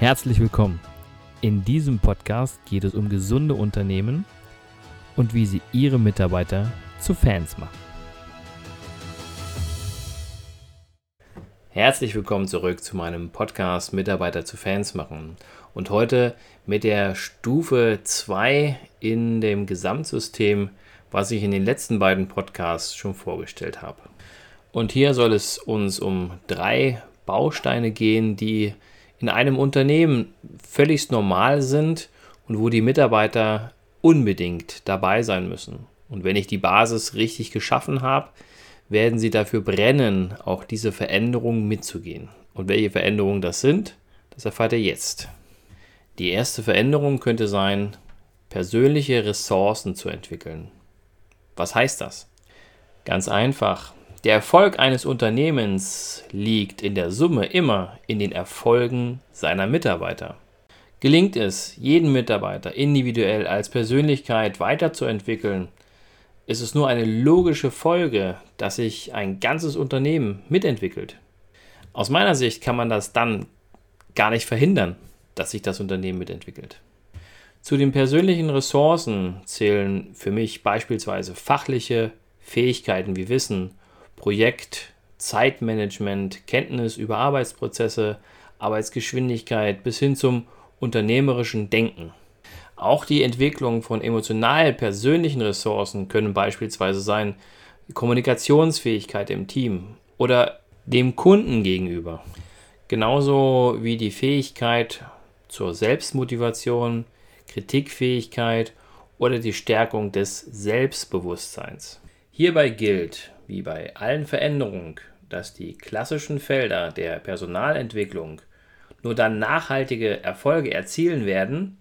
Herzlich willkommen. In diesem Podcast geht es um gesunde Unternehmen und wie sie ihre Mitarbeiter zu Fans machen. Herzlich willkommen zurück zu meinem Podcast Mitarbeiter zu Fans machen. Und heute mit der Stufe 2 in dem Gesamtsystem, was ich in den letzten beiden Podcasts schon vorgestellt habe. Und hier soll es uns um drei Bausteine gehen, die in einem Unternehmen völlig normal sind und wo die Mitarbeiter unbedingt dabei sein müssen. Und wenn ich die Basis richtig geschaffen habe, werden sie dafür brennen, auch diese Veränderungen mitzugehen. Und welche Veränderungen das sind, das erfahrt ihr jetzt. Die erste Veränderung könnte sein, persönliche Ressourcen zu entwickeln. Was heißt das? Ganz einfach. Der Erfolg eines Unternehmens liegt in der Summe immer in den Erfolgen seiner Mitarbeiter. Gelingt es, jeden Mitarbeiter individuell als Persönlichkeit weiterzuentwickeln, ist es nur eine logische Folge, dass sich ein ganzes Unternehmen mitentwickelt. Aus meiner Sicht kann man das dann gar nicht verhindern, dass sich das Unternehmen mitentwickelt. Zu den persönlichen Ressourcen zählen für mich beispielsweise fachliche Fähigkeiten wie Wissen, Projekt, Zeitmanagement, Kenntnis über Arbeitsprozesse, Arbeitsgeschwindigkeit bis hin zum unternehmerischen Denken. Auch die Entwicklung von emotional persönlichen Ressourcen können beispielsweise sein Kommunikationsfähigkeit im Team oder dem Kunden gegenüber. Genauso wie die Fähigkeit zur Selbstmotivation, Kritikfähigkeit oder die Stärkung des Selbstbewusstseins. Hierbei gilt, wie bei allen Veränderungen, dass die klassischen Felder der Personalentwicklung nur dann nachhaltige Erfolge erzielen werden,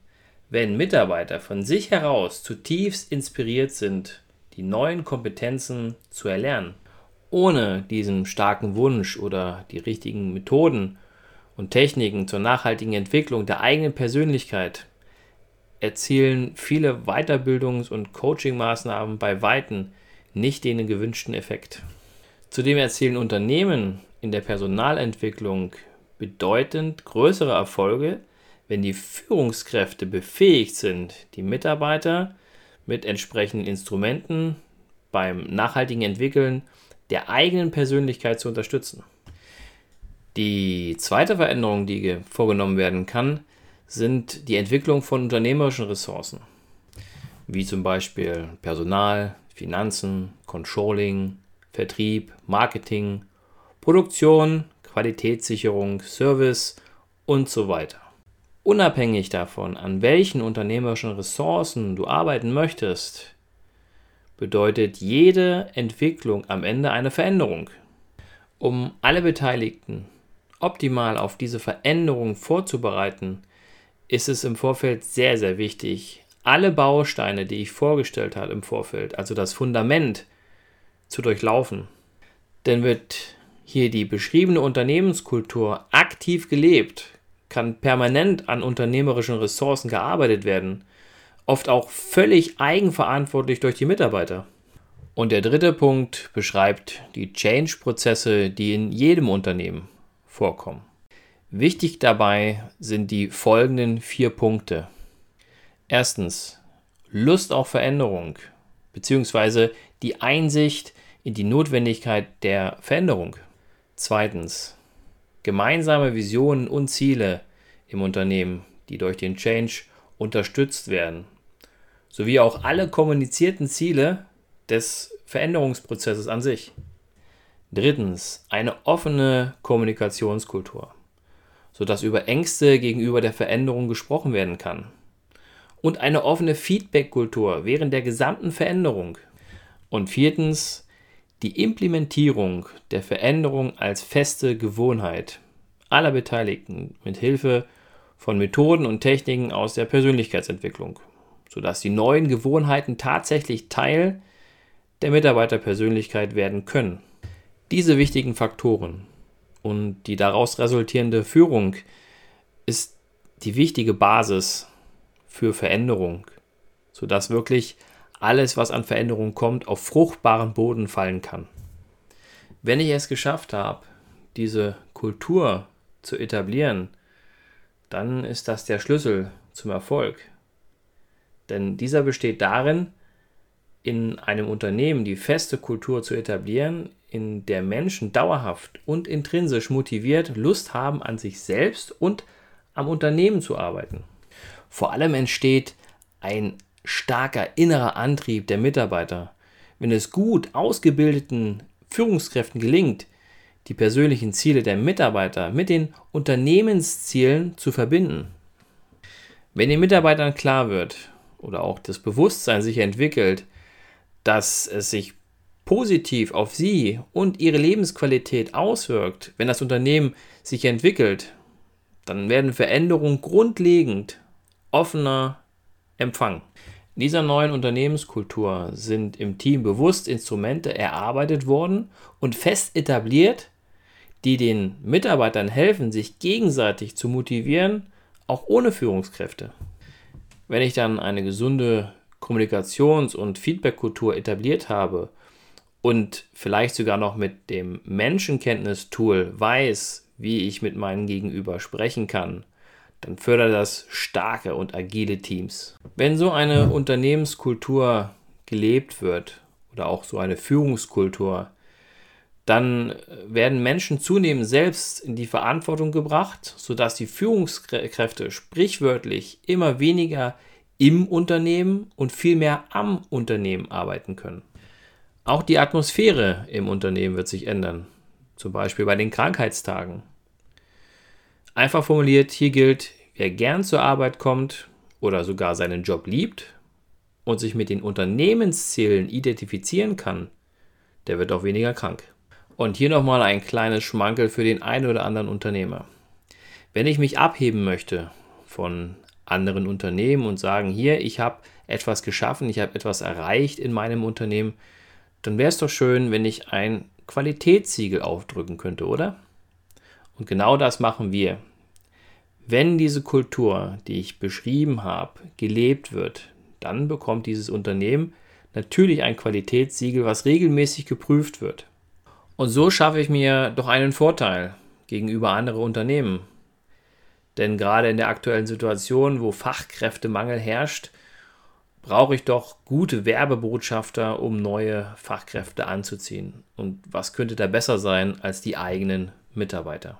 wenn Mitarbeiter von sich heraus zutiefst inspiriert sind, die neuen Kompetenzen zu erlernen. Ohne diesen starken Wunsch oder die richtigen Methoden und Techniken zur nachhaltigen Entwicklung der eigenen Persönlichkeit erzielen viele Weiterbildungs- und Coaching-Maßnahmen bei Weitem nicht den gewünschten Effekt. Zudem erzielen Unternehmen in der Personalentwicklung bedeutend größere Erfolge, wenn die Führungskräfte befähigt sind, die Mitarbeiter mit entsprechenden Instrumenten beim nachhaltigen Entwickeln der eigenen Persönlichkeit zu unterstützen. Die zweite Veränderung, die vorgenommen werden kann, sind die Entwicklung von unternehmerischen Ressourcen, wie zum Beispiel Personal, Finanzen, Controlling, Vertrieb, Marketing, Produktion, Qualitätssicherung, Service und so weiter. Unabhängig davon, an welchen unternehmerischen Ressourcen du arbeiten möchtest, bedeutet jede Entwicklung am Ende eine Veränderung. Um alle Beteiligten optimal auf diese Veränderung vorzubereiten, ist es im Vorfeld sehr, sehr wichtig, alle Bausteine, die ich vorgestellt habe im Vorfeld, also das Fundament, zu durchlaufen. Denn wird hier die beschriebene Unternehmenskultur aktiv gelebt, kann permanent an unternehmerischen Ressourcen gearbeitet werden, oft auch völlig eigenverantwortlich durch die Mitarbeiter. Und der dritte Punkt beschreibt die Change-Prozesse, die in jedem Unternehmen vorkommen. Wichtig dabei sind die folgenden vier Punkte. Erstens, Lust auf Veränderung bzw. die Einsicht in die Notwendigkeit der Veränderung. Zweitens, gemeinsame Visionen und Ziele im Unternehmen, die durch den Change unterstützt werden, sowie auch alle kommunizierten Ziele des Veränderungsprozesses an sich. Drittens, eine offene Kommunikationskultur, sodass über Ängste gegenüber der Veränderung gesprochen werden kann und eine offene Feedback-Kultur während der gesamten Veränderung. Und viertens, die Implementierung der Veränderung als feste Gewohnheit aller Beteiligten mit Hilfe von Methoden und Techniken aus der Persönlichkeitsentwicklung, sodass die neuen Gewohnheiten tatsächlich Teil der Mitarbeiterpersönlichkeit werden können. Diese wichtigen Faktoren und die daraus resultierende Führung ist die wichtige Basis für Veränderung, sodass wirklich alles, was an Veränderung kommt, auf fruchtbaren Boden fallen kann. Wenn ich es geschafft habe, diese Kultur zu etablieren, dann ist das der Schlüssel zum Erfolg. Denn dieser besteht darin, in einem Unternehmen die feste Kultur zu etablieren, in der Menschen dauerhaft und intrinsisch motiviert Lust haben, an sich selbst und am Unternehmen zu arbeiten. Vor allem entsteht ein starker innerer Antrieb der Mitarbeiter, wenn es gut ausgebildeten Führungskräften gelingt, die persönlichen Ziele der Mitarbeiter mit den Unternehmenszielen zu verbinden. Wenn den Mitarbeitern klar wird oder auch das Bewusstsein sich entwickelt, dass es sich positiv auf sie und ihre Lebensqualität auswirkt, wenn das Unternehmen sich entwickelt, dann werden Veränderungen grundlegend offener empfangen. In dieser neuen Unternehmenskultur sind im Team bewusst Instrumente erarbeitet worden und fest etabliert, die den Mitarbeitern helfen, sich gegenseitig zu motivieren, auch ohne Führungskräfte. Wenn ich dann eine gesunde Kommunikations- und Feedbackkultur etabliert habe und vielleicht sogar noch mit dem Menschenkenntnis-Tool weiß, wie ich mit meinem Gegenüber sprechen kann, dann fördert das starke und agile Teams. Wenn so eine Unternehmenskultur gelebt wird oder auch so eine Führungskultur, dann werden Menschen zunehmend selbst in die Verantwortung gebracht, sodass die Führungskräfte sprichwörtlich immer weniger im Unternehmen und viel mehr am Unternehmen arbeiten können. Auch die Atmosphäre im Unternehmen wird sich ändern, zum Beispiel bei den Krankheitstagen. Einfach formuliert, hier gilt, wer gern zur Arbeit kommt oder sogar seinen Job liebt und sich mit den Unternehmenszielen identifizieren kann, der wird auch weniger krank. Und hier nochmal ein kleines Schmankel für den einen oder anderen Unternehmer. Wenn ich mich abheben möchte von anderen Unternehmen und sagen, hier, ich habe etwas geschaffen, ich habe etwas erreicht in meinem Unternehmen, dann wäre es doch schön, wenn ich ein Qualitätssiegel aufdrücken könnte, oder? Und genau das machen wir. Wenn diese Kultur, die ich beschrieben habe, gelebt wird, dann bekommt dieses Unternehmen natürlich ein Qualitätssiegel, was regelmäßig geprüft wird. Und so schaffe ich mir doch einen Vorteil gegenüber anderen Unternehmen. Denn gerade in der aktuellen Situation, wo Fachkräftemangel herrscht, brauche ich doch gute Werbebotschafter, um neue Fachkräfte anzuziehen. Und was könnte da besser sein als die eigenen Mitarbeiter?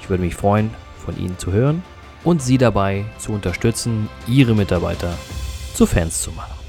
Ich würde mich freuen, von Ihnen zu hören und Sie dabei zu unterstützen, Ihre Mitarbeiter zu Fans zu machen.